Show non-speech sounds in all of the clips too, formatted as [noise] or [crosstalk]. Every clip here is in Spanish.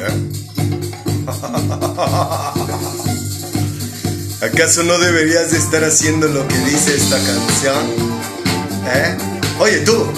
¿eh? [laughs] ¿Acaso no deberías de estar haciendo lo que dice esta canción? ¿Eh? Oye tú. Para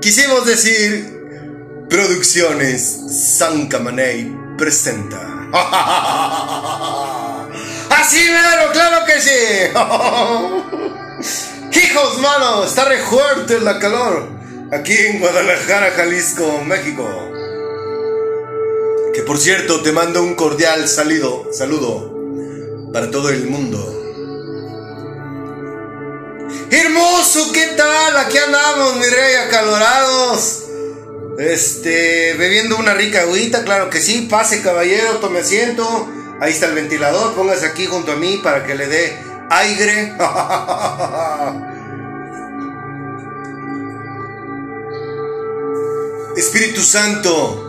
quisimos decir Producciones San Camaney presenta. [laughs] Así mero, claro que sí. [laughs] Hijos, mano, está re fuerte la calor aquí en Guadalajara, Jalisco, México. Que por cierto, te mando un cordial saludo, saludo para todo el mundo. ¿Qué tal? Aquí andamos, mi rey, acalorados. Este, bebiendo una rica agüita, claro que sí. Pase, caballero, tome asiento. Ahí está el ventilador, póngase aquí junto a mí para que le dé aire. [laughs] Espíritu Santo,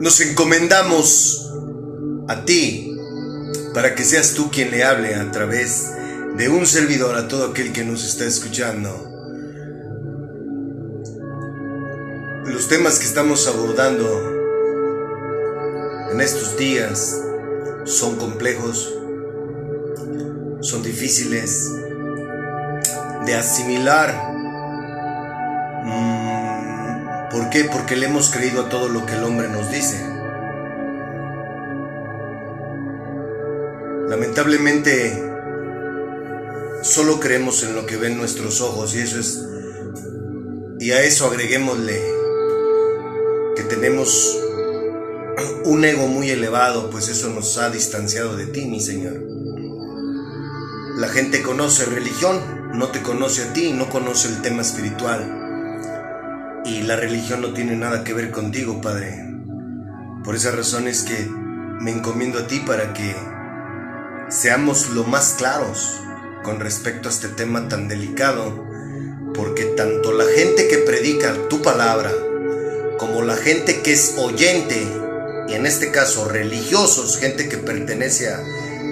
nos encomendamos a ti para que seas tú quien le hable a través de un servidor a todo aquel que nos está escuchando. Los temas que estamos abordando en estos días son complejos, son difíciles de asimilar. Mm, ¿Por qué? Porque le hemos creído a todo lo que el hombre nos dice. Lamentablemente, solo creemos en lo que ven nuestros ojos y eso es... Y a eso agreguémosle que tenemos un ego muy elevado, pues eso nos ha distanciado de ti, mi Señor. La gente conoce religión, no te conoce a ti, no conoce el tema espiritual. Y la religión no tiene nada que ver contigo, Padre. Por esa razón es que me encomiendo a ti para que seamos lo más claros con respecto a este tema tan delicado, porque tanto la gente que predica tu palabra, como la gente que es oyente, y en este caso religiosos, gente que pertenece a,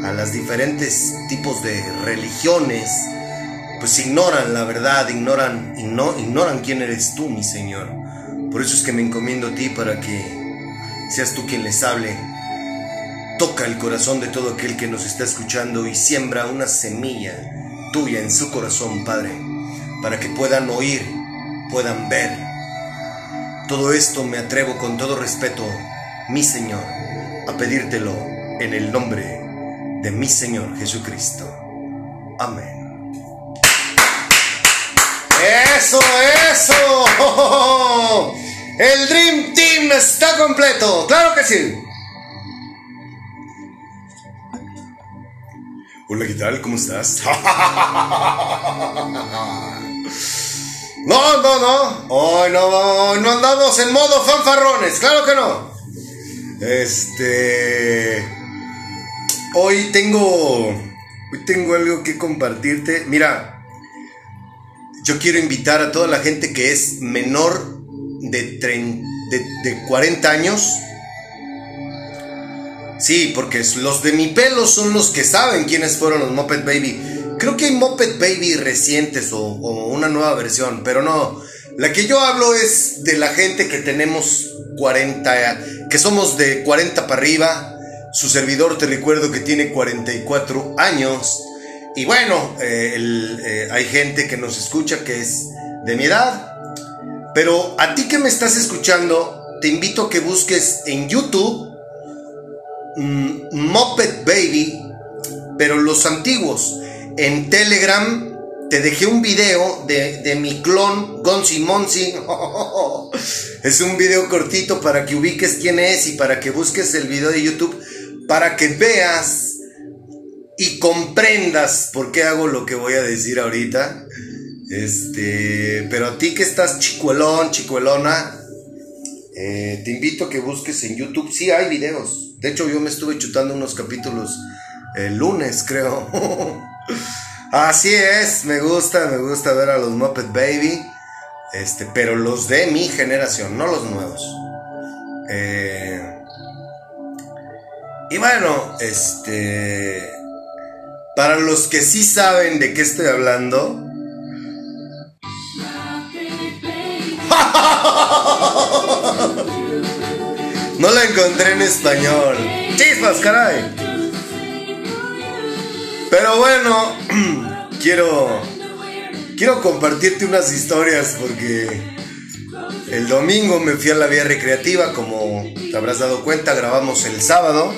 a las diferentes tipos de religiones, pues ignoran la verdad, ignoran, no ignoran quién eres tú, mi Señor. Por eso es que me encomiendo a ti para que seas tú quien les hable. Toca el corazón de todo aquel que nos está escuchando y siembra una semilla tuya en su corazón, Padre, para que puedan oír, puedan ver. Todo esto me atrevo con todo respeto, mi Señor, a pedírtelo en el nombre de mi Señor Jesucristo. Amén. Eso, eso. El Dream Team está completo. Claro que sí. Hola, ¿qué tal? ¿Cómo estás? [laughs] No, no, no. Hoy no, no andamos en modo fanfarrones. Claro que no. Este. Hoy tengo. Hoy tengo algo que compartirte. Mira. Yo quiero invitar a toda la gente que es menor de, de, de 40 años Sí, porque los de mi pelo son los que saben quiénes fueron los Moped Baby. Creo que hay Moped Baby recientes o, una nueva versión, pero no. La que yo hablo es de la gente que tenemos 40, que somos de 40 para arriba. Su servidor te recuerdo que tiene 44 años. Y bueno, eh, eh, hay gente que nos escucha que es de mi edad. Pero a ti que me estás escuchando, te invito a que busques en YouTube Moped Baby, pero los antiguos. En Telegram te dejé un video de, mi clon Gonzi Monzi. [laughs] es un video cortito para que ubiques quién es y para que busques el video de YouTube para que veas y comprendas por qué hago lo que voy a decir ahorita. Este, pero a ti que estás chicuelón, chicuelona, eh, te invito a que busques en YouTube. Sí hay videos. De hecho, yo me estuve chutando unos capítulos el lunes, creo. [laughs] Así es, me gusta, me gusta ver a los Muppet Baby. Este, pero los de mi generación, no los nuevos. Eh, y bueno, este. Para los que sí saben de qué estoy hablando. No la encontré en español. Chispas, caray. Pero bueno, [clears throat] quiero quiero compartirte unas historias porque el domingo me fui a la vía recreativa, como te habrás dado cuenta, grabamos el sábado.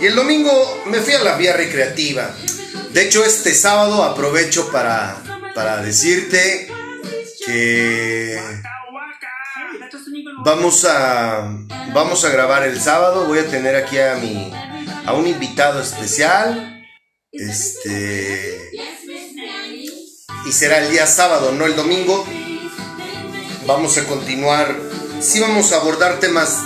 Y el domingo me fui a la vía recreativa. De hecho, este sábado aprovecho para, para decirte que vamos a vamos a grabar el sábado. Voy a tener aquí a mi a un invitado especial. Este y será el día sábado, no el domingo. Vamos a continuar. Sí vamos a abordar temas.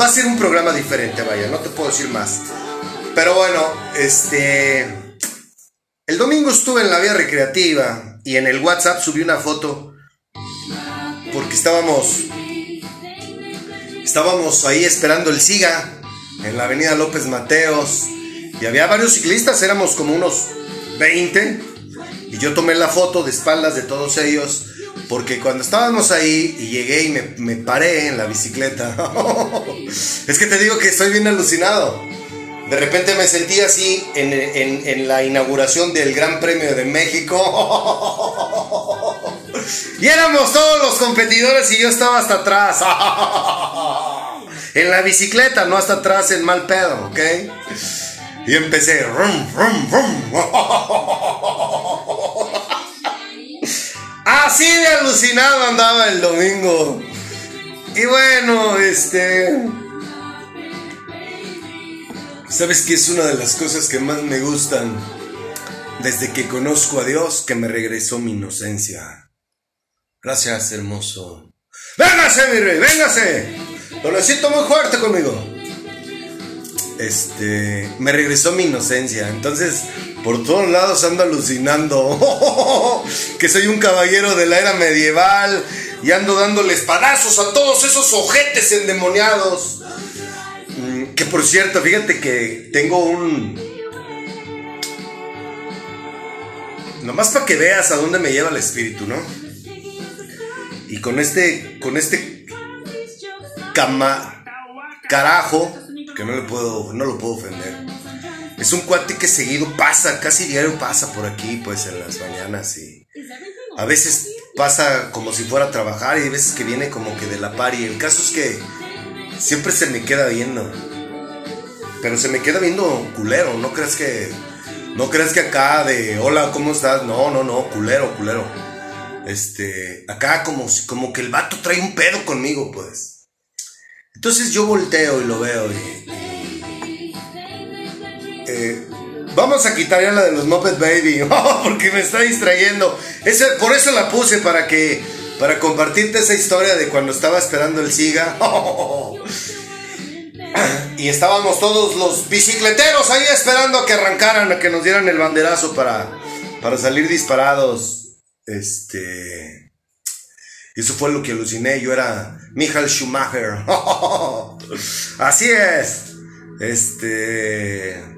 Va a ser un programa diferente, vaya, no te puedo decir más. Pero bueno, este el domingo estuve en la vía recreativa y en el WhatsApp subí una foto porque estábamos estábamos ahí esperando el SIGA en la avenida López Mateos y había varios ciclistas, éramos como unos 20 y yo tomé la foto de espaldas de todos ellos porque cuando estábamos ahí y llegué y me, me paré en la bicicleta, [laughs] es que te digo que estoy bien alucinado. De repente me sentí así en, la inauguración del Gran Premio de México. [laughs] y éramos todos los competidores y yo estaba hasta atrás. en la bicicleta, no hasta atrás en mal pedo, ¿ok? Y empecé. Así de alucinado andaba el domingo. Y bueno, este... ¿Sabes qué es una de las cosas que más me gustan desde que conozco a Dios que me regresó mi inocencia? Gracias, hermoso. ¡Véngase, mi rey! ¡Véngase! Lo necesito muy fuerte conmigo. Este, me regresó mi inocencia. Entonces, por todos lados ando alucinando. [laughs] que soy un caballero de la era medieval y ando dándole espadazos a todos esos ojetes endemoniados que por cierto, fíjate que tengo un... Nomás para que veas a dónde me lleva el espíritu, ¿no? Y con este, con este cama, carajo, que no le puedo, no lo puedo ofender. Es un cuate que seguido pasa, casi diario pasa por aquí, pues en las mañanas y a veces pasa como si fuera a trabajar y hay veces que viene como que de la par y el caso es que siempre se me queda viendo. Pero se me queda viendo culero, no crees que. No crees que acá de hola, ¿cómo estás? No, no, no, culero, culero. Este, acá como, como que el vato trae un pedo conmigo, pues. Entonces yo volteo y lo veo y. Eh, vamos a quitar ya la de los Muppet Baby, [laughs] porque me está distrayendo. Ese, por eso la puse para que. Para compartirte esa historia de cuando estaba esperando el SIGA. [laughs] Y estábamos todos los bicicleteros ahí esperando a que arrancaran, a que nos dieran el banderazo para, para salir disparados. Este. Eso fue lo que aluciné. Yo era Michael Schumacher. [laughs] Así es. Este.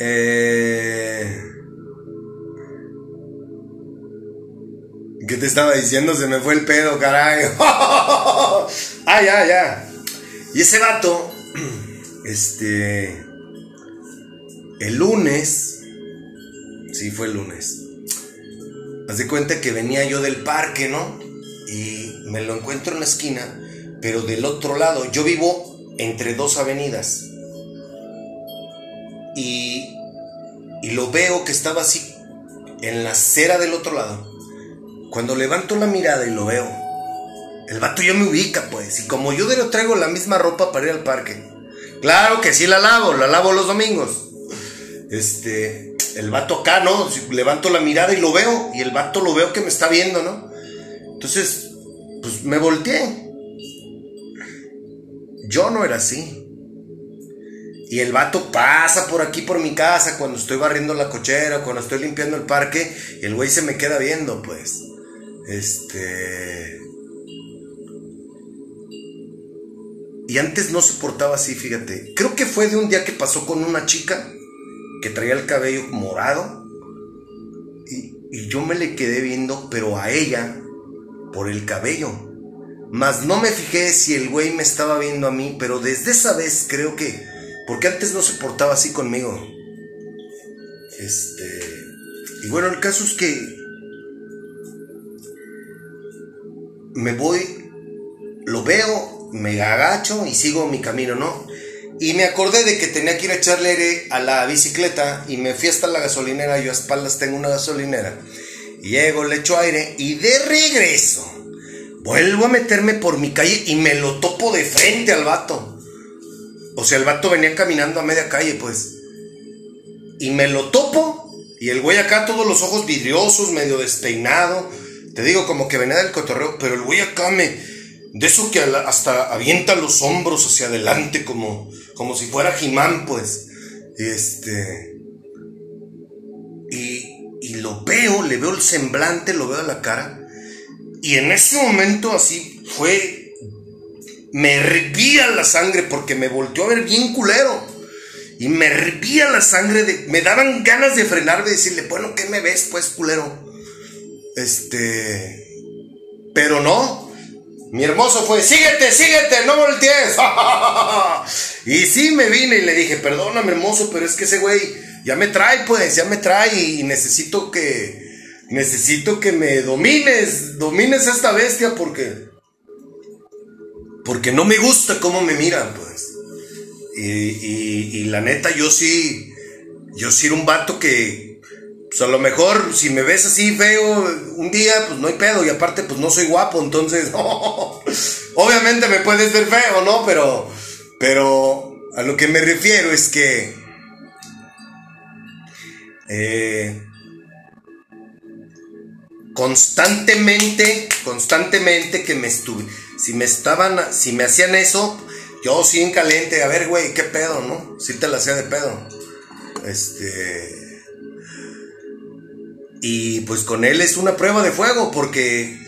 Eh, ¿Qué te estaba diciendo? Se me fue el pedo, caray. [laughs] ah, ya, ya. Y ese vato, [clears throat] este, el lunes, sí fue el lunes, haz de cuenta que venía yo del parque, ¿no? Y me lo encuentro en la esquina, pero del otro lado, yo vivo entre dos avenidas. Y, y lo veo que estaba así, en la acera del otro lado. Cuando levanto la mirada y lo veo, el vato ya me ubica, pues. Y como yo de lo traigo la misma ropa para ir al parque. Claro que sí la lavo, la lavo los domingos. Este, el vato acá, ¿no? Levanto la mirada y lo veo. Y el vato lo veo que me está viendo, ¿no? Entonces, pues me volteé. Yo no era así. Y el vato pasa por aquí por mi casa cuando estoy barriendo la cochera, cuando estoy limpiando el parque, y el güey se me queda viendo, pues. Este. Y antes no se portaba así, fíjate. Creo que fue de un día que pasó con una chica que traía el cabello morado. Y, yo me le quedé viendo, pero a ella, por el cabello. Mas no me fijé si el güey me estaba viendo a mí, pero desde esa vez creo que... Porque antes no se portaba así conmigo. Este... Y bueno, el caso es que... Me voy, lo veo, me agacho y sigo mi camino, ¿no? Y me acordé de que tenía que ir a echarle aire a la bicicleta y me fui hasta la gasolinera. Yo a espaldas tengo una gasolinera. Llego, le echo aire y de regreso. Vuelvo a meterme por mi calle y me lo topo de frente al vato. O sea, el vato venía caminando a media calle, pues. Y me lo topo. Y el güey acá, todos los ojos vidriosos, medio despeinado. Te digo, como que venía del cotorreo. Pero el güey acá me. De eso que hasta avienta los hombros hacia adelante, como, como si fuera Jimán, pues. Este. Y, y lo veo, le veo el semblante, lo veo a la cara. Y en ese momento así fue, me hervía la sangre porque me volteó a ver bien culero. Y me hervía la sangre, de, me daban ganas de frenarme y decirle, bueno, ¿qué me ves pues culero? Este... Pero no, mi hermoso fue, síguete, síguete, no voltees. [laughs] y sí me vine y le dije, perdóname hermoso, pero es que ese güey ya me trae, pues, ya me trae y necesito que, necesito que me domines, domines esta bestia porque, porque no me gusta cómo me miran, pues. Y, la neta, yo sí, yo sí era un vato que, pues a lo mejor si me ves así feo un día, pues no hay pedo. Y aparte, pues no soy guapo, entonces, [laughs] obviamente me puedes ver feo, ¿no? Pero, pero a lo que me refiero es que, eh, constantemente, constantemente que me estuve, si me estaban, si me hacían eso, yo sí en caliente, a ver, güey, qué pedo, ¿no? Si te la hacía de pedo. Este. Y pues con él es una prueba de fuego porque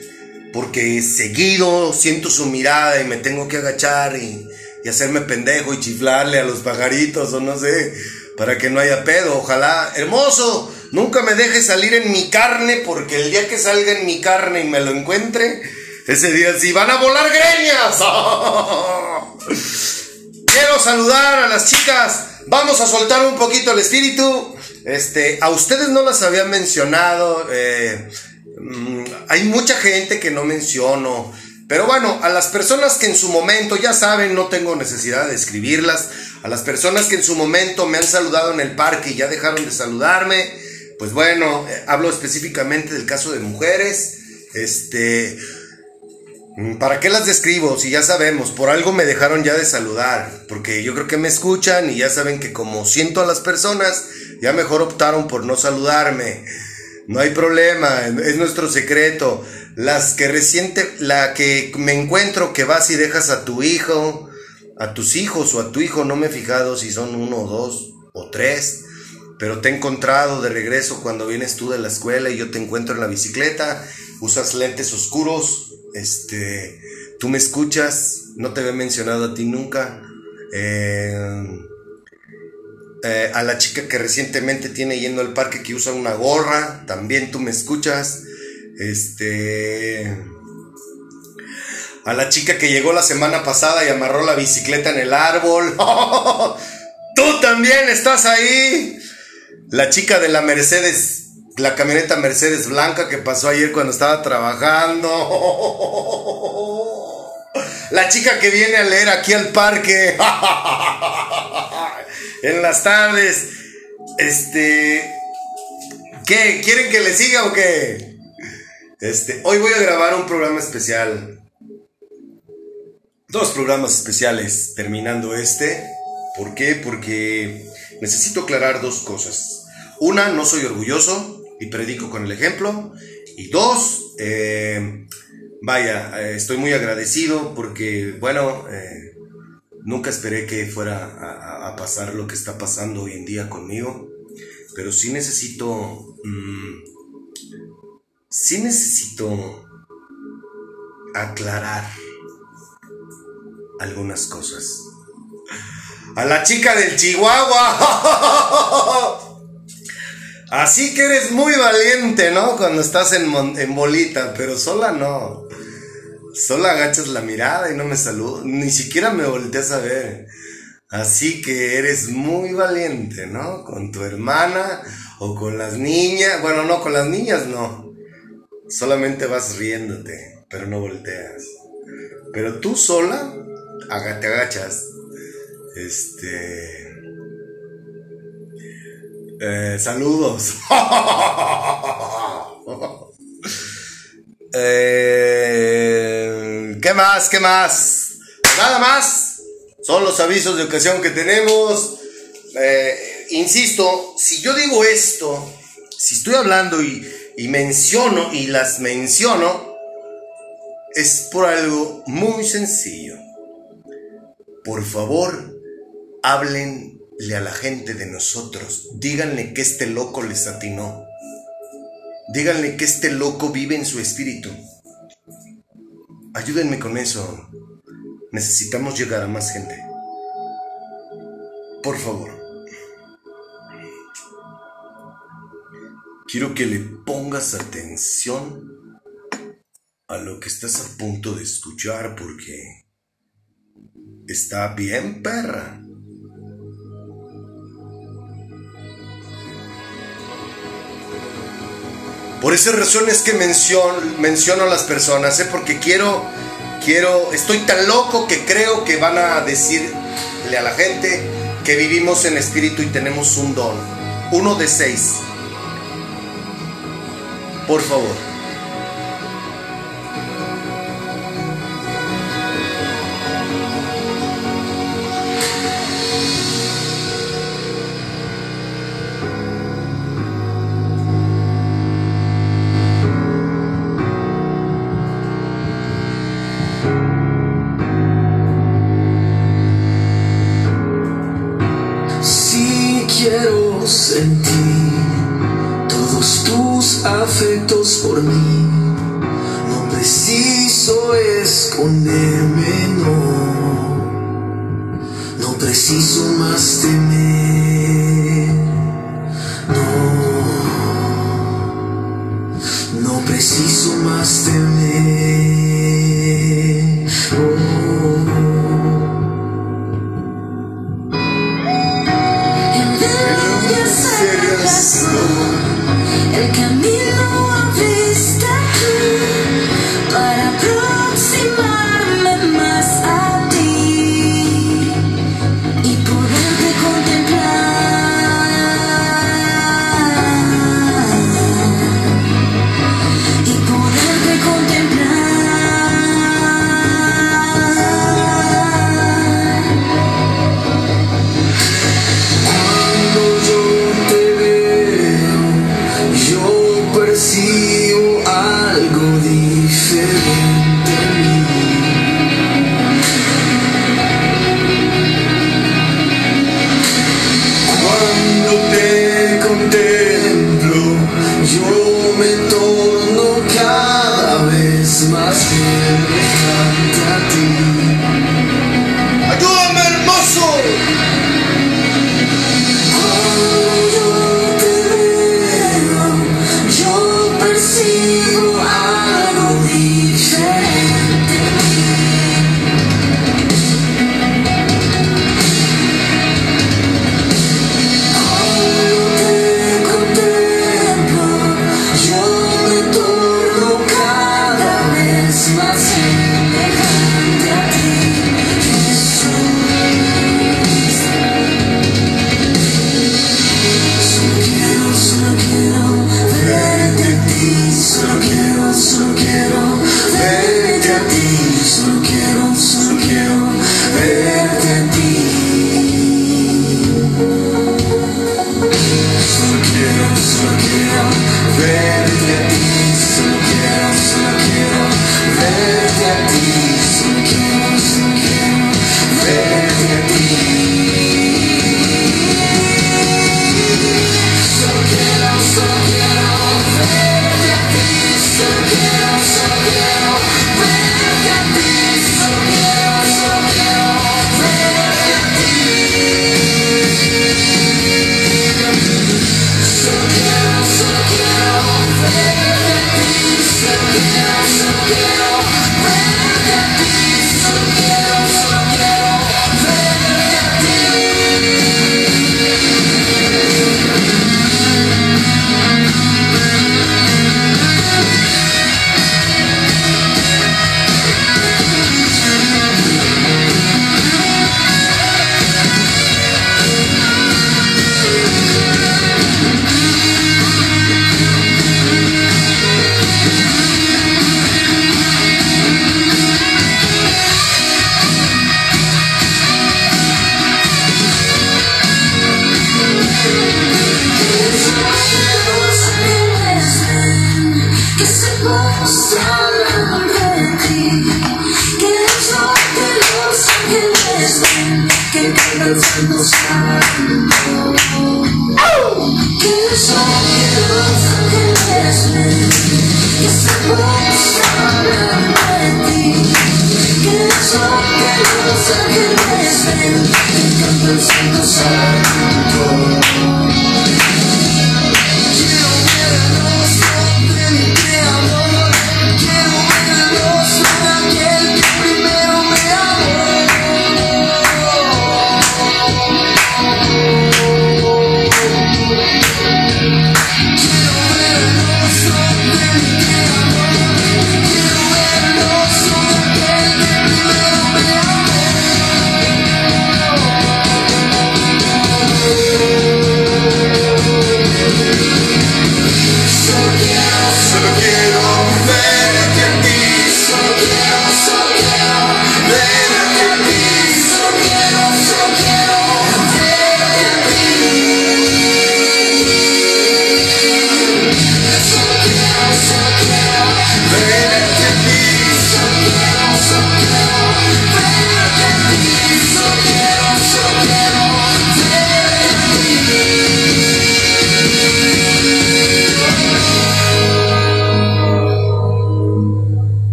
porque seguido siento su mirada y me tengo que agachar y, y, hacerme pendejo y chiflarle a los pajaritos o no sé, para que no haya pedo. Ojalá, hermoso, Nunca me deje salir en mi carne porque el día que salga en mi carne y me lo encuentre, ese día sí van a volar greñas. [laughs] Quiero saludar a las chicas. Vamos a soltar un poquito el espíritu. Este, a ustedes no las había mencionado. Eh, mm, hay mucha gente que no menciono. Pero bueno, a las personas que en su momento, ya saben, no tengo necesidad de escribirlas. A las personas que en su momento me han saludado en el parque y ya dejaron de saludarme pues bueno, eh, hablo específicamente del caso de mujeres. Este, ¿para qué las describo? Si ya sabemos, por algo me dejaron ya de saludar, porque yo creo que me escuchan y ya saben que como siento a las personas, ya mejor optaron por no saludarme. No hay problema, es nuestro secreto. Las que reciente, la que me encuentro que vas y dejas a tu hijo, a tus hijos o a tu hijo, no me he fijado si son uno dos o tres pero te he encontrado de regreso cuando vienes tú de la escuela y yo te encuentro en la bicicleta, usas lentes oscuros, este, tú me escuchas, no te había mencionado a ti nunca. Eh, eh, a la chica que recientemente tiene yendo al parque que usa una gorra, también tú me escuchas. Este. A la chica que llegó la semana pasada y amarró la bicicleta en el árbol. [laughs] tú también estás ahí. La chica de la Mercedes, la camioneta Mercedes blanca que pasó ayer cuando estaba trabajando. La chica que viene a leer aquí al parque. en las tardes. Este. ¿Qué? ¿Quieren que le siga o qué? Este, hoy voy a grabar un programa especial. Dos programas especiales terminando este. ¿Por qué? Porque necesito aclarar dos cosas. Una, no soy orgulloso y predico con el ejemplo. Y dos, eh, vaya, eh, estoy muy agradecido porque, bueno, eh, nunca esperé que fuera a, pasar lo que está pasando hoy en día conmigo. Pero sí necesito, mm, sí necesito aclarar algunas cosas. A la chica del Chihuahua. [laughs] Así que eres muy valiente, ¿no? Cuando estás en, bolita, pero sola no. Sola agachas la mirada y no me saludas, ni siquiera me volteas a ver. Así que eres muy valiente, ¿no? Con tu hermana o con las niñas. Bueno, no, con las niñas no. Solamente vas riéndote, pero no volteas. Pero tú sola, te agachas. Este eh, saludos. [laughs] eh, ¿Qué más? ¿Qué más? Nada más. Son los avisos de ocasión que tenemos. Eh, insisto, si yo digo esto, si estoy hablando y, menciono y las menciono, es por algo muy sencillo. Por favor, háblenle a la gente de nosotros. Díganle que este loco les atinó. Díganle que este loco vive en su espíritu. Ayúdenme con eso. Necesitamos llegar a más gente. Por favor. Quiero que le pongas atención a lo que estás a punto de escuchar porque está bien perra. Por esas razones que menciono, menciono a las personas, ¿eh? porque quiero, quiero, estoy tan loco que creo que van a decirle a la gente que vivimos en espíritu y tenemos un don. Uno de seis. Por favor. Por mí. No preciso esconderme,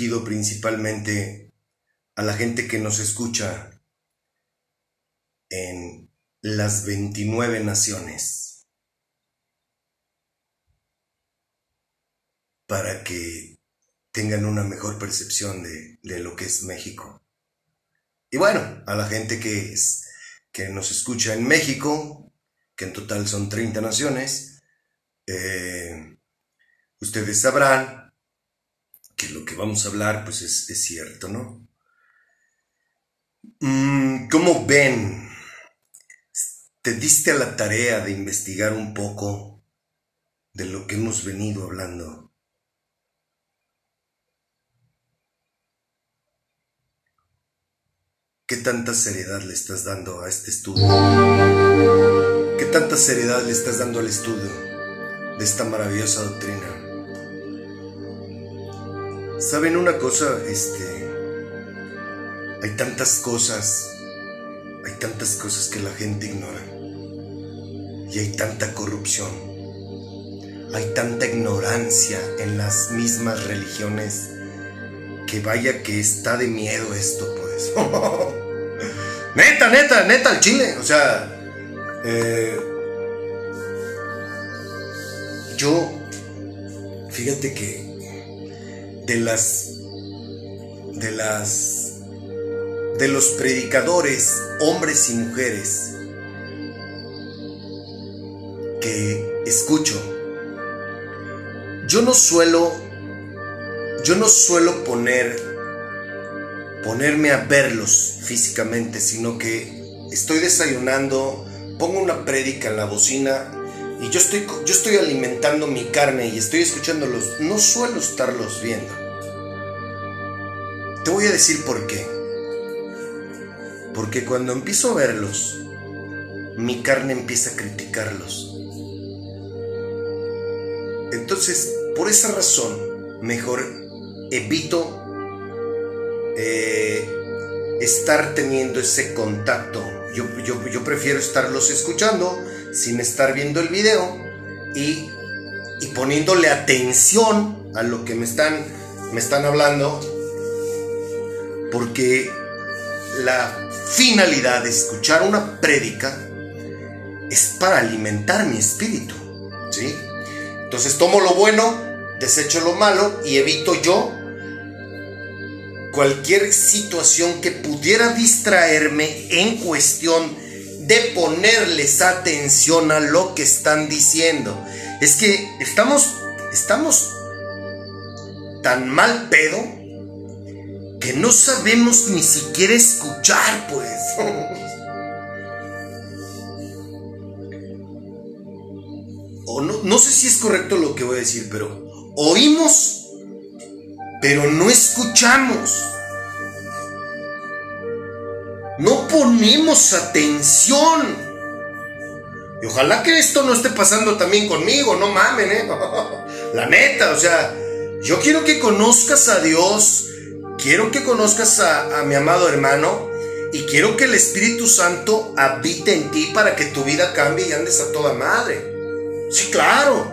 dirigido principalmente a la gente que nos escucha en las 29 naciones. Para que tengan una mejor percepción de, lo que es México. Y bueno, a la gente que, que nos escucha en México, que en total son 30 naciones, eh, ustedes sabrán que lo que vamos a hablar pues es, es cierto, ¿no? Mm, ¿Cómo ven? ¿Te diste a la tarea de investigar un poco de lo que hemos venido hablando? ¿Qué tanta seriedad le estás dando a este estudio? ¿Qué tanta seriedad le estás dando al estudio de esta maravillosa doctrina? ¿Saben una cosa? Este. Hay tantas cosas. Hay tantas cosas que la gente ignora. Y hay tanta corrupción. Hay tanta ignorancia en las mismas religiones. Que vaya que está de miedo esto, pues. [laughs] Neta, neta, neta, el chile. O sea, eh, yo, fíjate que de las, de las, de los predicadores, hombres y mujeres, que escucho, yo no suelo, yo no suelo poner ponerme a verlos físicamente, sino que estoy desayunando, pongo una prédica en la bocina y yo estoy, yo estoy alimentando mi carne y estoy escuchándolos. No suelo estarlos viendo. Te voy a decir por qué. Porque cuando empiezo a verlos, mi carne empieza a criticarlos. Entonces, por esa razón, mejor evito eh, estar teniendo ese contacto. Yo, yo, prefiero estarlos escuchando sin estar viendo el video y, y poniéndole atención a lo que me están, me están hablando. Porque la finalidad de escuchar una prédica es para alimentar mi espíritu. ¿sí? Entonces tomo lo bueno, desecho lo malo y evito yo cualquier situación que pudiera distraerme en cuestión de ponerles atención a lo que están diciendo. Es que estamos, estamos tan mal pedo que no sabemos ni siquiera escuchar, pues. o no, no sé si es correcto lo que voy a decir, pero oímos pero no escuchamos. No ponemos atención. Y ojalá que esto no esté pasando también conmigo, no mamen, ¿eh? [laughs] La neta, o sea, yo quiero que conozcas a Dios, quiero que conozcas a, mi amado hermano y quiero que el Espíritu Santo habite en ti para que tu vida cambie y andes a toda madre. Sí, claro.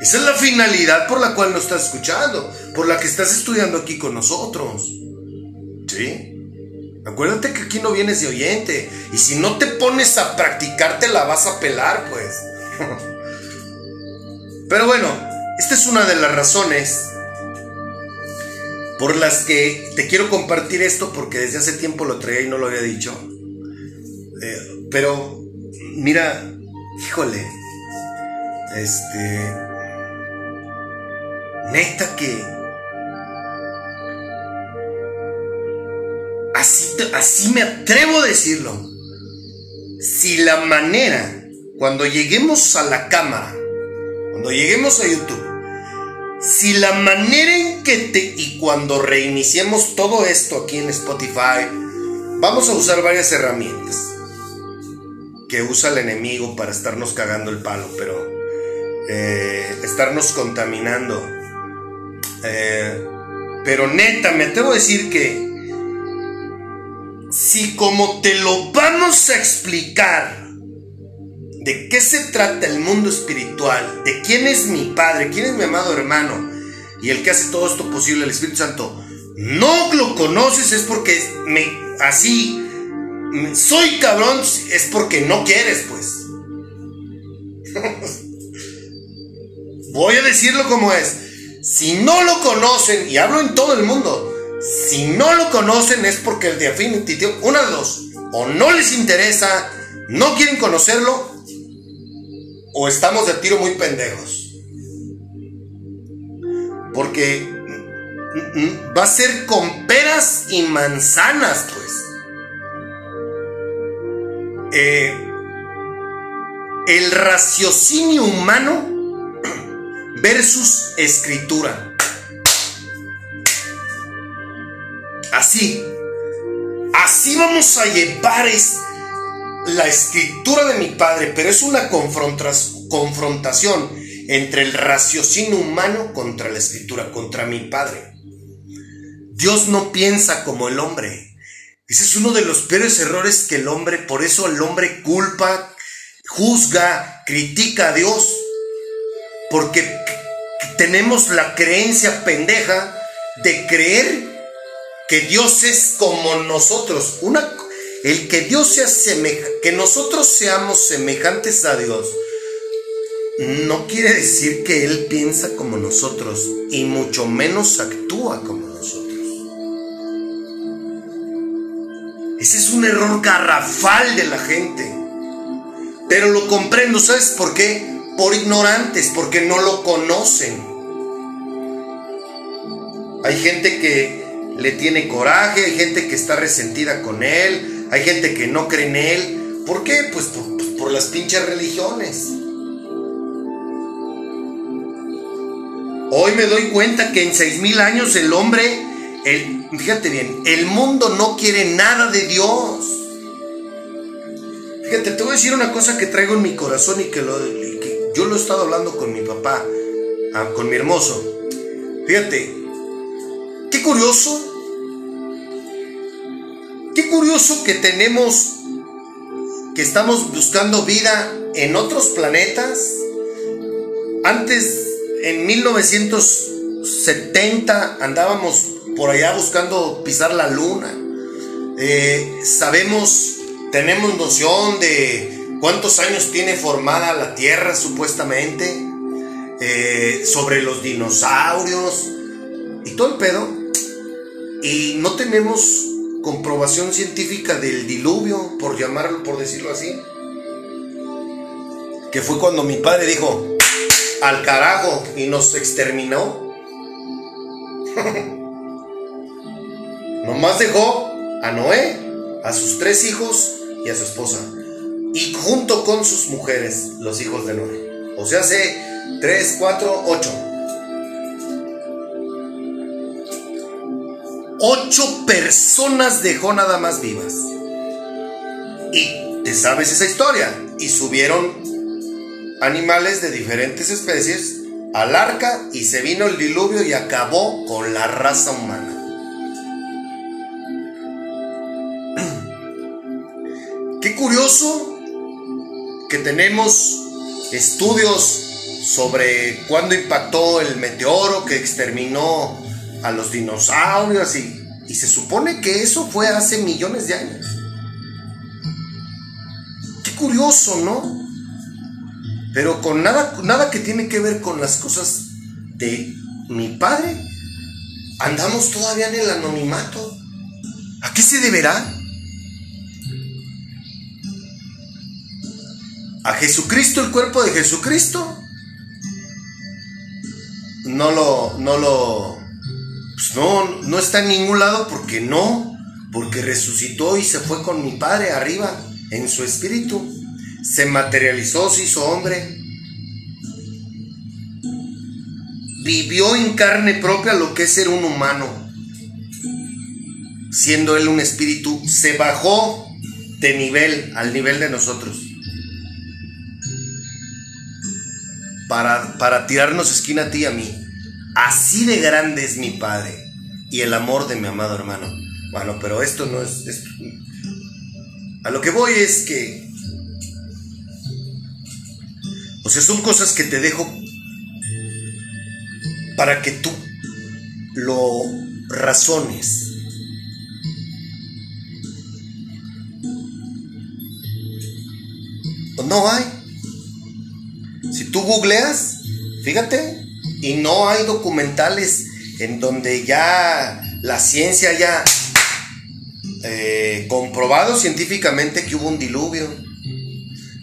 Esa es la finalidad por la cual nos estás escuchando, por la que estás estudiando aquí con nosotros. ¿Sí? Acuérdate que aquí no vienes de oyente. Y si no te pones a practicar, te la vas a pelar, pues. [laughs] Pero bueno, esta es una de las razones por las que te quiero compartir esto, porque desde hace tiempo lo traía y no lo había dicho. Eh, pero, mira, híjole, este Neta que... Así, así me atrevo a decirlo. Si la manera, cuando lleguemos a la cámara, cuando lleguemos a YouTube, si la manera en que te... Y cuando reiniciemos todo esto aquí en Spotify, vamos a usar varias herramientas que usa el enemigo para estarnos cagando el palo, pero eh, estarnos contaminando. Eh, pero neta, me atrevo a decir que si como te lo vamos a explicar, de qué se trata el mundo espiritual, de quién es mi Padre, quién es mi amado hermano y el que hace todo esto posible, el Espíritu Santo, no lo conoces es porque me así soy cabrón es porque no quieres, pues. [laughs] Voy a decirlo como es. Si no lo conocen, y hablo en todo el mundo, si no lo conocen es porque el definitivo, una de dos, o no les interesa, no quieren conocerlo, o estamos de tiro muy pendejos. Porque va a ser con peras y manzanas, pues. Eh, el raciocinio humano [clears throat] versus escritura. Así, así vamos a llevar es la escritura de mi padre, pero es una confrontación entre el raciocinio humano contra la escritura, contra mi padre. Dios no piensa como el hombre. Ese es uno de los peores errores que el hombre, por eso el hombre culpa, juzga, critica a Dios, porque tenemos la creencia pendeja de creer que Dios es como nosotros. Una, el que Dios sea semeja, que nosotros seamos semejantes a Dios, no quiere decir que Él piensa como nosotros y mucho menos actúa como nosotros. Ese es un error garrafal de la gente. Pero lo comprendo, ¿sabes por qué? Por ignorantes, porque no lo conocen. Hay gente que le tiene coraje, hay gente que está resentida con él, hay gente que no cree en él. ¿Por qué? Pues por, pues por las pinches religiones. Hoy me doy cuenta que en seis mil años el hombre, el, fíjate bien, el mundo no quiere nada de Dios. Fíjate, te voy a decir una cosa que traigo en mi corazón y que, lo, yo lo he estado hablando con mi papá, ah, con mi hermoso. Fíjate, qué curioso, qué curioso que tenemos, que estamos buscando vida en otros planetas. Antes en 1970 andábamos por allá buscando pisar la luna. Eh, sabemos, tenemos noción de cuántos años tiene formada la Tierra supuestamente, eh, sobre los dinosaurios y todo el pedo. Y no tenemos comprobación científica del diluvio, por llamarlo, por decirlo así. Que fue cuando mi padre dijo, al carajo y nos exterminó. [laughs] Nomás dejó a Noé, a sus tres hijos y a su esposa. Y junto con sus mujeres, los hijos de Noé. O sea, hace tres, cuatro, ocho. Ocho personas dejó nada más vivas. Y te sabes esa historia. Y subieron animales de diferentes especies al arca y se vino el diluvio y acabó con la raza humana. [clears throat] Qué curioso que tenemos estudios sobre cuándo impactó el meteoro que exterminó a los dinosaurios y, y se supone que eso fue hace millones de años. Qué curioso, ¿no? Pero con nada, nada que tiene que ver con las cosas de mi padre, andamos todavía en el anonimato. ¿A qué se deberá? ¿A Jesucristo, el cuerpo de Jesucristo? No lo, no lo, pues no, no está en ningún lado porque no, porque resucitó y se fue con mi Padre arriba en su espíritu se materializó, se hizo hombre, vivió en carne propia lo que es ser un humano, siendo él un espíritu, se bajó de nivel al nivel de nosotros. Para, para tirarnos esquina a ti y a mí. Así de grande es mi Padre y el amor de mi amado hermano. Bueno, pero esto no es, es- A lo que voy es que... O sea, son cosas que te dejo para que tú lo razones. No hay. Si tú googleas, fíjate, y no hay documentales en donde ya la ciencia haya eh, comprobado científicamente que hubo un diluvio.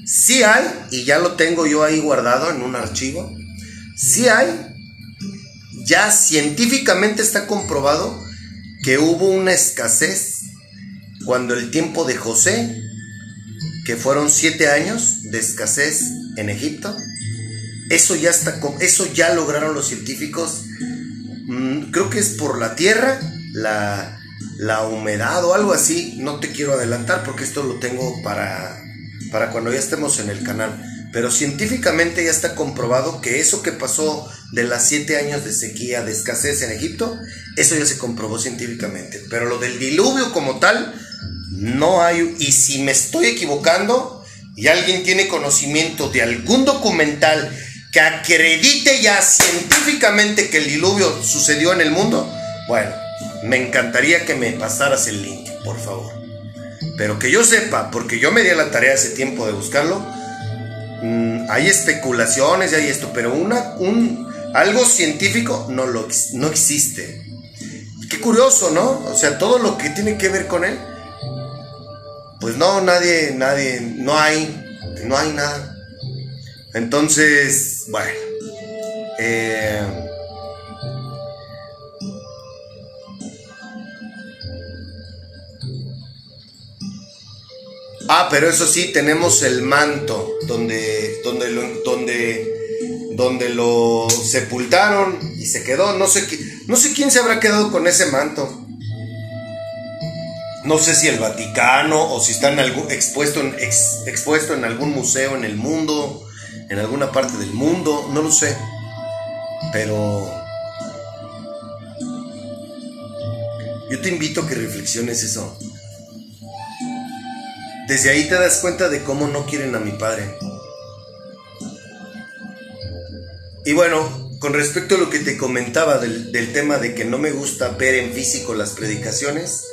Sí hay, y ya lo tengo yo ahí guardado en un archivo. Sí hay, ya científicamente está comprobado que hubo una escasez cuando el tiempo de José, que fueron siete años de escasez en Egipto, eso ya está, eso ya lograron los científicos. Mm, creo que es por la tierra, la, la humedad o algo así. No te quiero adelantar porque esto lo tengo para, para cuando ya estemos en el canal. Pero científicamente ya está comprobado que eso que pasó de las siete años de sequía, de escasez en Egipto, eso ya se comprobó científicamente. Pero lo del diluvio como tal, no hay. Y si me estoy equivocando y alguien tiene conocimiento de algún documental que acredite ya científicamente que el diluvio sucedió en el mundo, bueno, me encantaría que me pasaras el link, por favor. Pero que yo sepa, porque yo me di a la tarea hace tiempo de buscarlo, mm, hay especulaciones y hay esto, pero una, un, algo científico no, lo, no existe. Qué curioso, ¿no? O sea, todo lo que tiene que ver con él, pues no, nadie, nadie, no hay, no hay nada. Entonces, bueno, eh, Ah, pero eso sí, tenemos el manto donde, donde, lo, donde, donde lo sepultaron y se quedó. No sé, no sé quién se habrá quedado con ese manto. No sé si el Vaticano o si está en algún, expuesto, expuesto en algún museo en el mundo, en alguna parte del mundo, no lo sé. Pero yo te invito a que reflexiones eso. Desde ahí te das cuenta de cómo no quieren a mi padre. Y bueno, con respecto a lo que te comentaba del, tema de que no me gusta ver en físico las predicaciones,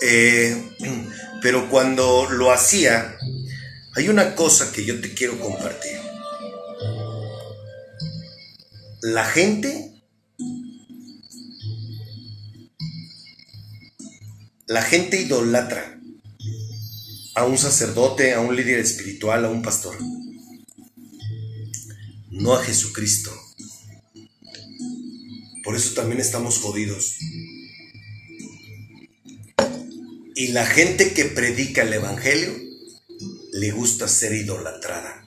eh, [clears throat] pero cuando lo hacía, hay una cosa que yo te quiero compartir. La gente, la gente idolatra a un sacerdote, a un líder espiritual, a un pastor. No a Jesucristo. Por eso también estamos jodidos. Y la gente que predica el Evangelio le gusta ser idolatrada.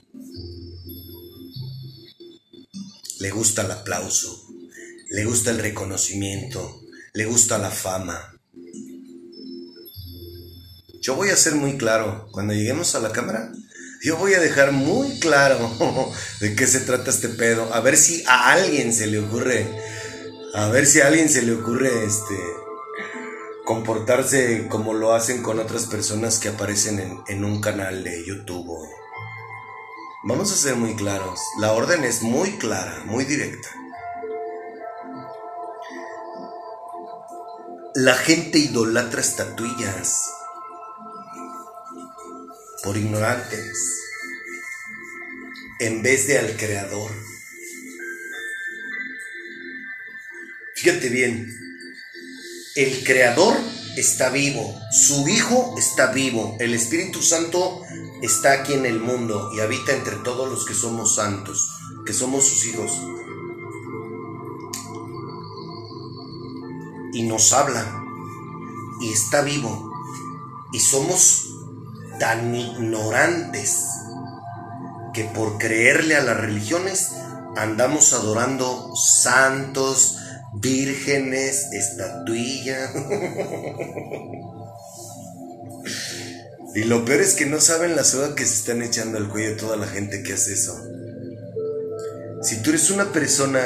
Le gusta el aplauso, le gusta el reconocimiento, le gusta la fama. Yo voy a ser muy claro, cuando lleguemos a la cámara, yo voy a dejar muy claro [laughs] de qué se trata este pedo, a ver si a alguien se le ocurre, a ver si a alguien se le ocurre este comportarse como lo hacen con otras personas que aparecen en, en un canal de YouTube. Vamos a ser muy claros, la orden es muy clara, muy directa. La gente idolatra estatuillas por ignorantes en vez de al creador. Fíjate bien, el creador está vivo, su hijo está vivo, el Espíritu Santo está aquí en el mundo y habita entre todos los que somos santos, que somos sus hijos. Y nos habla y está vivo y somos tan ignorantes que por creerle a las religiones andamos adorando santos, vírgenes, estatuillas. [laughs] y lo peor es que no saben la soga que se están echando al cuello toda la gente que hace eso. Si tú eres una persona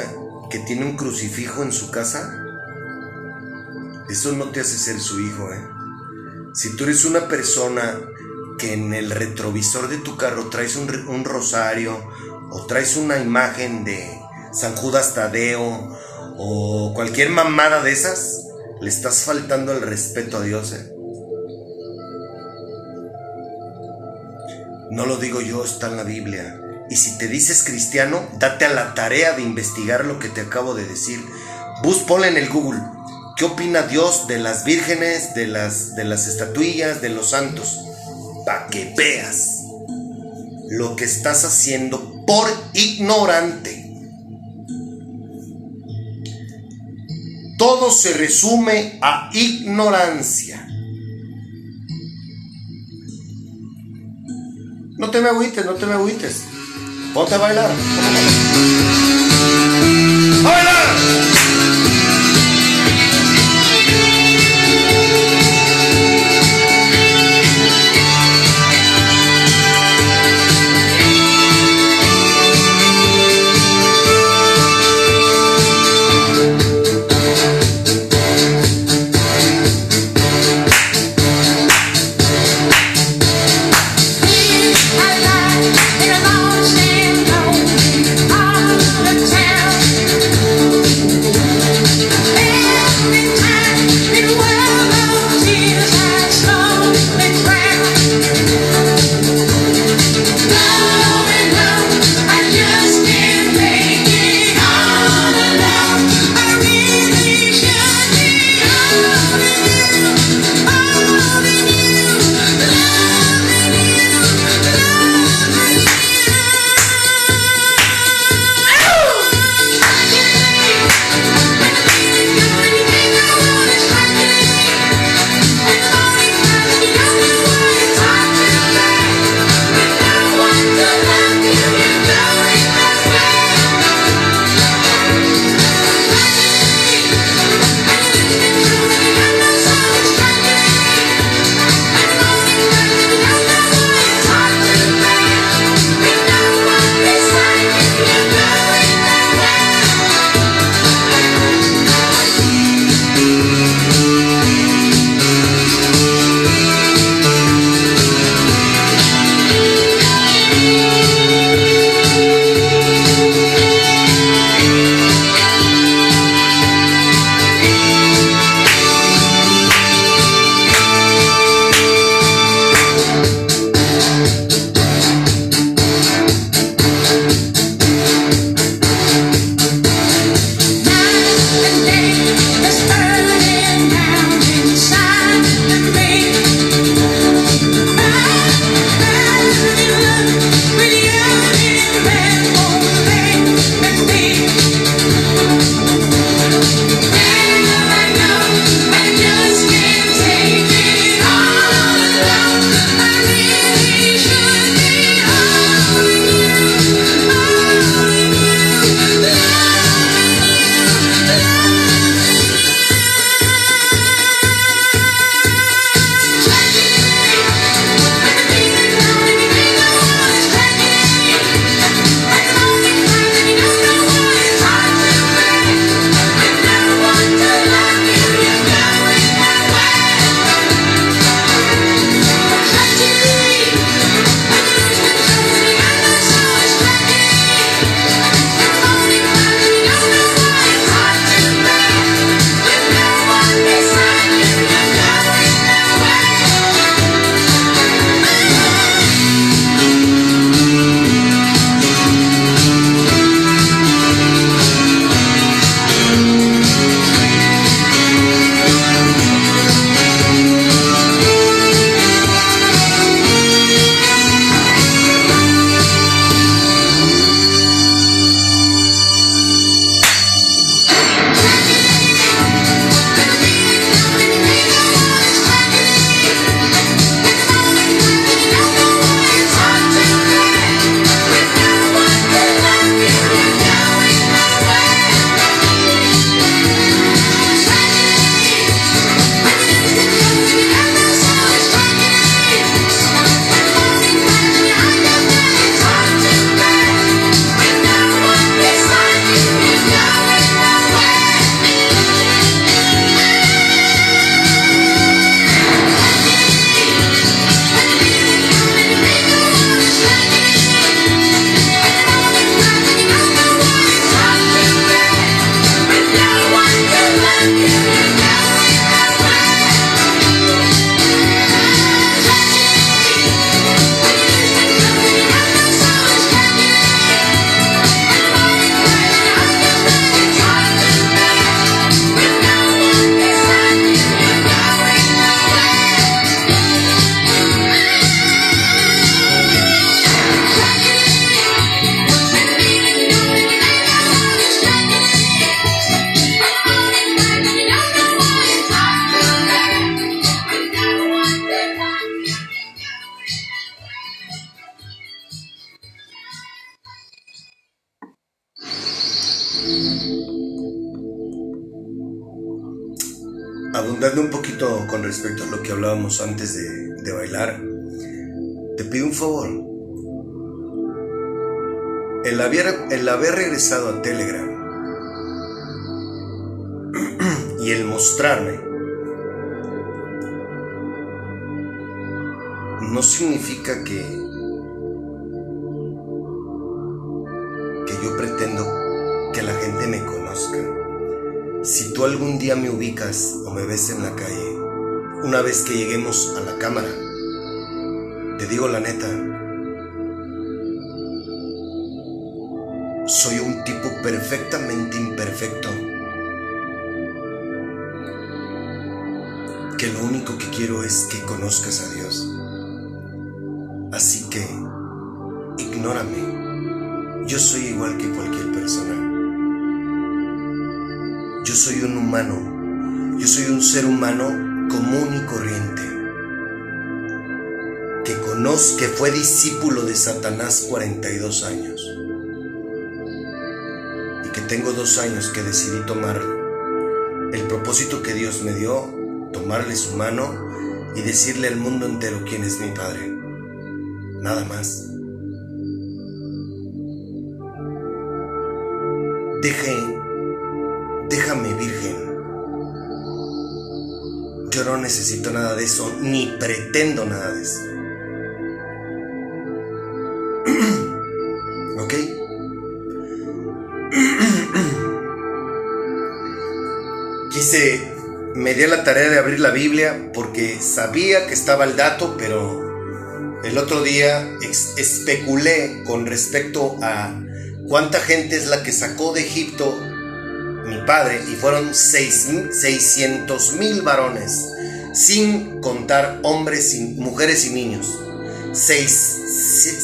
que tiene un crucifijo en su casa, eso no te hace ser su hijo, ¿eh? Si tú eres una persona que en el retrovisor de tu carro traes un, un rosario o traes una imagen de San Judas Tadeo o cualquier mamada de esas, le estás faltando el respeto a Dios, ¿eh? No lo digo yo, está en la Biblia. Y si te dices cristiano, date a la tarea de investigar lo que te acabo de decir. Bus, ponle en el Google. ¿Qué opina Dios de las vírgenes, de las, de las estatuillas, de los santos? Para que veas lo que estás haciendo por ignorante. Todo se resume a ignorancia. No te me agüites, no te me agüites. Ponte a bailar. ¡A bailar! Que lo único que quiero es que conozcas a Dios. Así que, ignórame. Yo soy igual que cualquier persona. Yo soy un humano. Yo soy un ser humano común y corriente. Que conoce que fue discípulo de Satanás 42 años. Y que tengo dos años que decidí tomar el propósito que Dios me dio, tomarle su mano y decirle al mundo entero quién es mi Padre. Nada más. Deje, déjame virgen. Yo no necesito nada de eso, ni pretendo nada de eso. [clears throat] ¿Ok? [clears throat] Quise, me di la tarea de abrir la Biblia porque sabía que estaba el dato, pero el otro día especulé con respecto a cuánta gente es la que sacó de Egipto mi padre y fueron seis, 600 mil varones, sin contar hombres, mujeres y niños. Seis-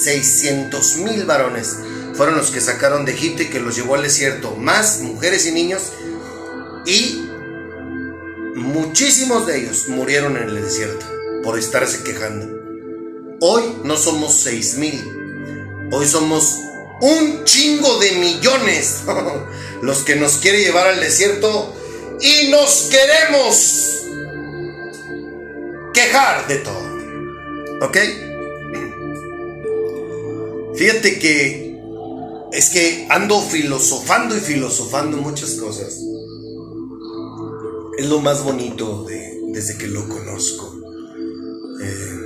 600 mil varones fueron los que sacaron de Egipto y que los llevó al desierto, más mujeres y niños, y muchísimos de ellos murieron en el desierto por estarse quejando. Hoy no somos 6 mil, hoy somos un chingo de millones [laughs] los que nos quiere llevar al desierto y nos queremos quejar de todo. ¿Ok? Fíjate que es que ando filosofando y filosofando muchas cosas. Es lo más bonito de, desde que lo conozco. Eh,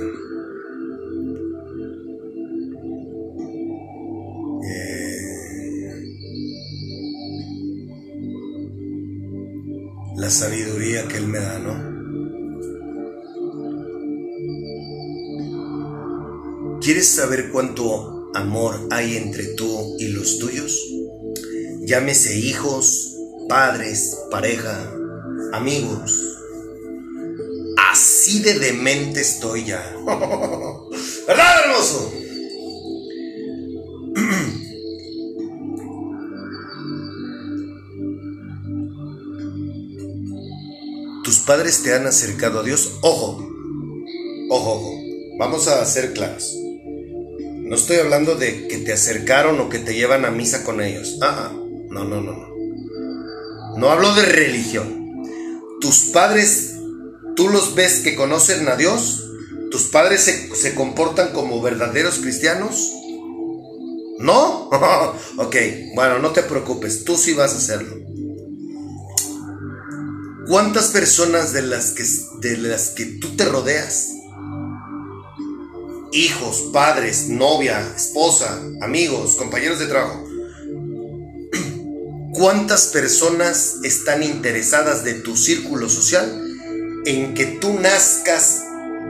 la sabiduría que Él me da, ¿no? ¿Quieres saber cuánto amor hay entre tú y los tuyos? Llámese hijos, padres, pareja, amigos. Así de demente estoy ya. [laughs] ¿Verdad, hermoso? [clears throat] tus padres te han acercado a Dios, ojo, ojo, ojo, vamos a ser claros. No estoy hablando de que te acercaron o que te llevan a misa con ellos. Ah, ah, no, no, no, no. No hablo de religión. Tus padres, tú los ves que conocen a Dios. Tus padres se, comportan como verdaderos cristianos. ¿No? [laughs] ok, bueno, no te preocupes, tú sí vas a hacerlo. ¿Cuántas personas de las que, de las que tú te rodeas? Hijos, padres, novia, esposa, amigos, compañeros de trabajo. ¿Cuántas personas están interesadas de tu círculo social en que tú nazcas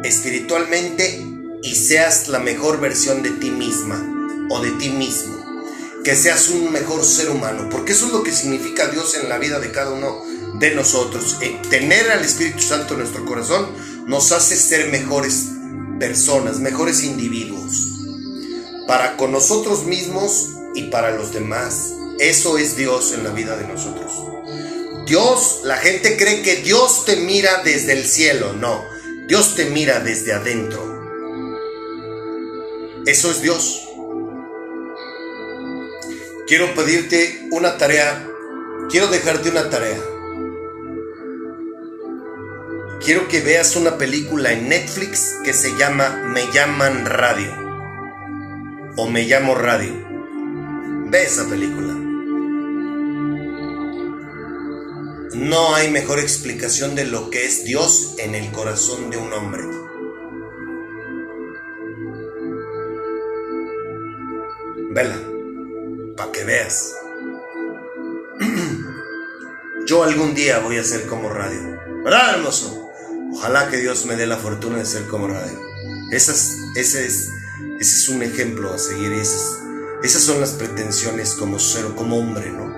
espiritualmente y seas la mejor versión de ti misma o de ti mismo? Que seas un mejor ser humano, porque eso es lo que significa Dios en la vida de cada uno de nosotros. Eh, tener al Espíritu Santo en nuestro corazón nos hace ser mejores personas, mejores individuos, para con nosotros mismos y para los demás. Eso es Dios en la vida de nosotros. Dios, la gente cree que Dios te mira desde el cielo, no, Dios te mira desde adentro. Eso es Dios. Quiero pedirte una tarea, quiero dejarte una tarea. quiero que veas una película en Netflix que se llama Me llaman radio. O Me llamo radio. Ve esa película. No hay mejor explicación de lo que es Dios en el corazón de un hombre. Vela, para que veas. [clears throat] Yo algún día voy a ser como radio. ¿Verdad, hermoso? Ojalá que Dios me dé la fortuna de ser como radio. Esas, ese, es, es un ejemplo a seguir. Esas, esas son las pretensiones como ser, como hombre, ¿no?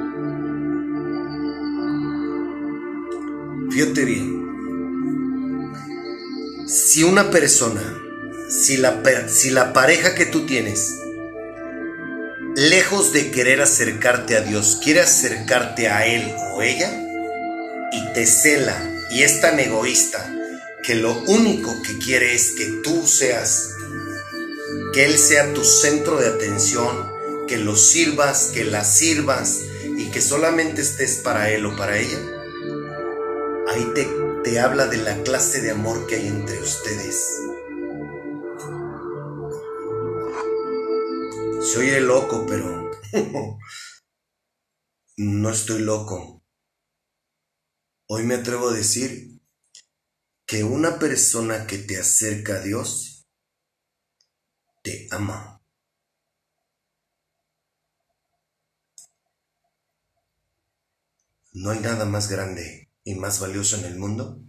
Fíjate bien. Si una persona, si la, si la pareja que tú tienes, lejos de querer acercarte a Dios, quiere acercarte a Él o ella, y te cela y es tan egoísta que lo único que quiere es que tú seas, que Él sea tu centro de atención, que lo sirvas, que la sirvas y que solamente estés para Él o para ella, ahí te, te habla de la clase de amor que hay entre ustedes. Se oye loco, pero [laughs] no estoy loco. Hoy me atrevo a decir que una persona que te acerca a Dios te ama. No hay nada más grande y más valioso en el mundo.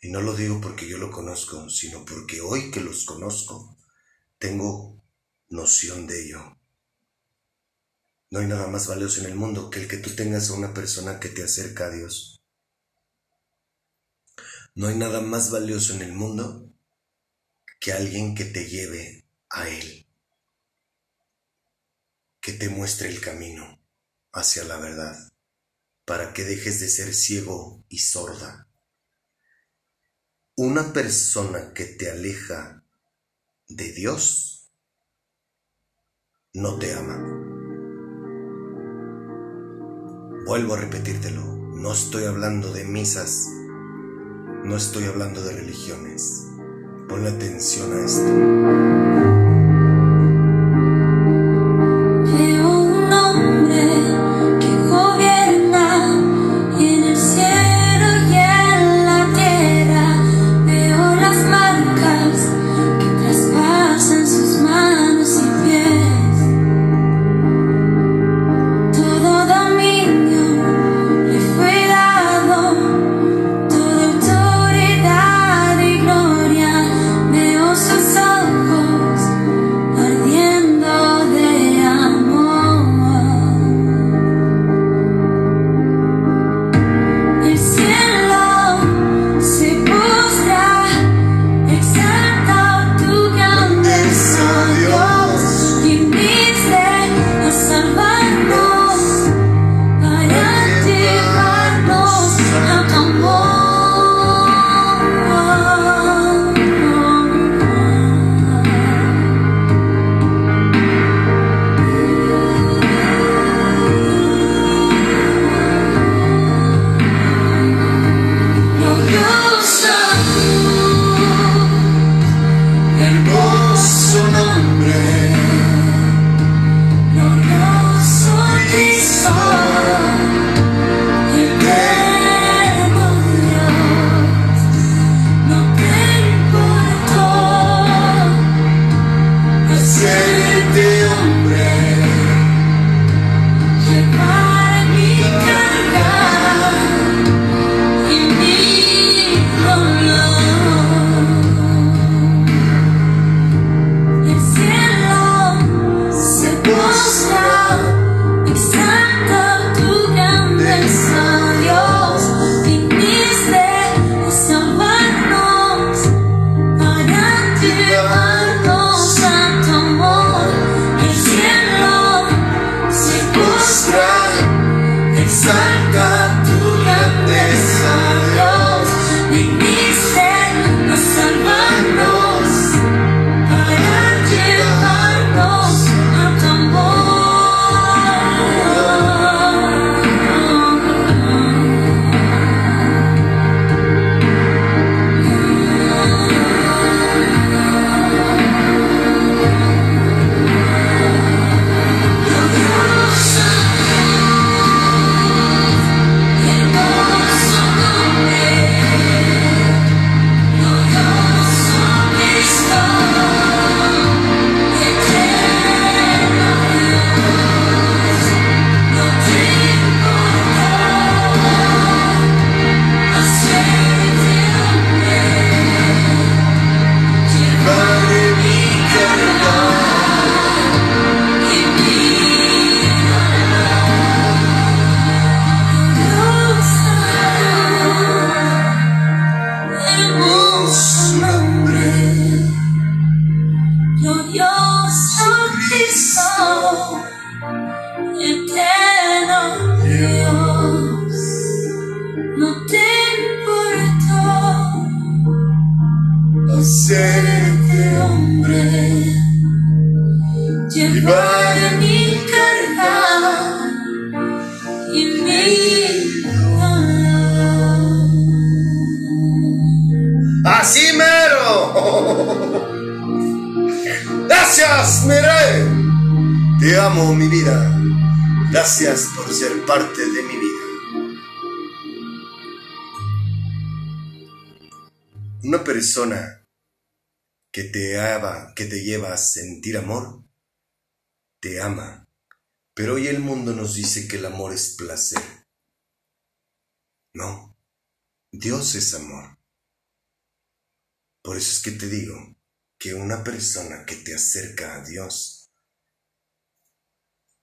Y no lo digo porque yo lo conozco, sino porque hoy que los conozco, tengo noción de ello. No hay nada más valioso en el mundo que el que tú tengas a una persona que te acerca a Dios. No hay nada más valioso en el mundo que alguien que te lleve a Él, que te muestre el camino hacia la verdad, para que dejes de ser ciego y sorda. Una persona que te aleja de Dios no te ama. Vuelvo a repetírtelo, no estoy hablando de misas, no estoy hablando de religiones. Ponle atención a esto. Una persona que te ama, que te lleva a sentir amor, te ama. Pero hoy el mundo nos dice que el amor es placer. No, Dios es amor. Por eso es que te digo que una persona que te acerca a Dios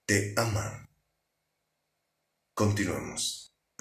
te ama. Continuamos.